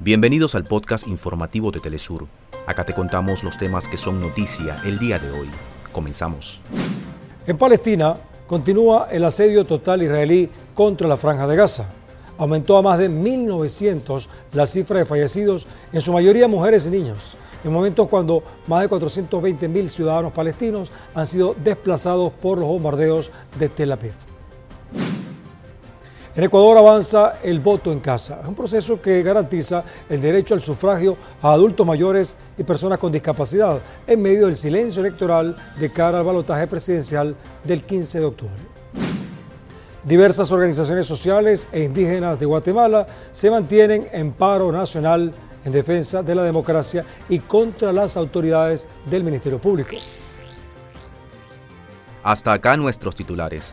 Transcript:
Bienvenidos al podcast informativo de Telesur. Acá te contamos los temas que son noticia el día de hoy. Comenzamos. En Palestina continúa el asedio total israelí contra la franja de Gaza. Aumentó a más de 1.900 la cifra de fallecidos, en su mayoría mujeres y niños, en momentos cuando más de 420.000 ciudadanos palestinos han sido desplazados por los bombardeos de Tel Aviv. En Ecuador avanza el voto en casa. Un proceso que garantiza el derecho al sufragio a adultos mayores y personas con discapacidad en medio del silencio electoral de cara al balotaje presidencial del 15 de octubre. Diversas organizaciones sociales e indígenas de Guatemala se mantienen en paro nacional en defensa de la democracia y contra las autoridades del Ministerio Público. Hasta acá nuestros titulares.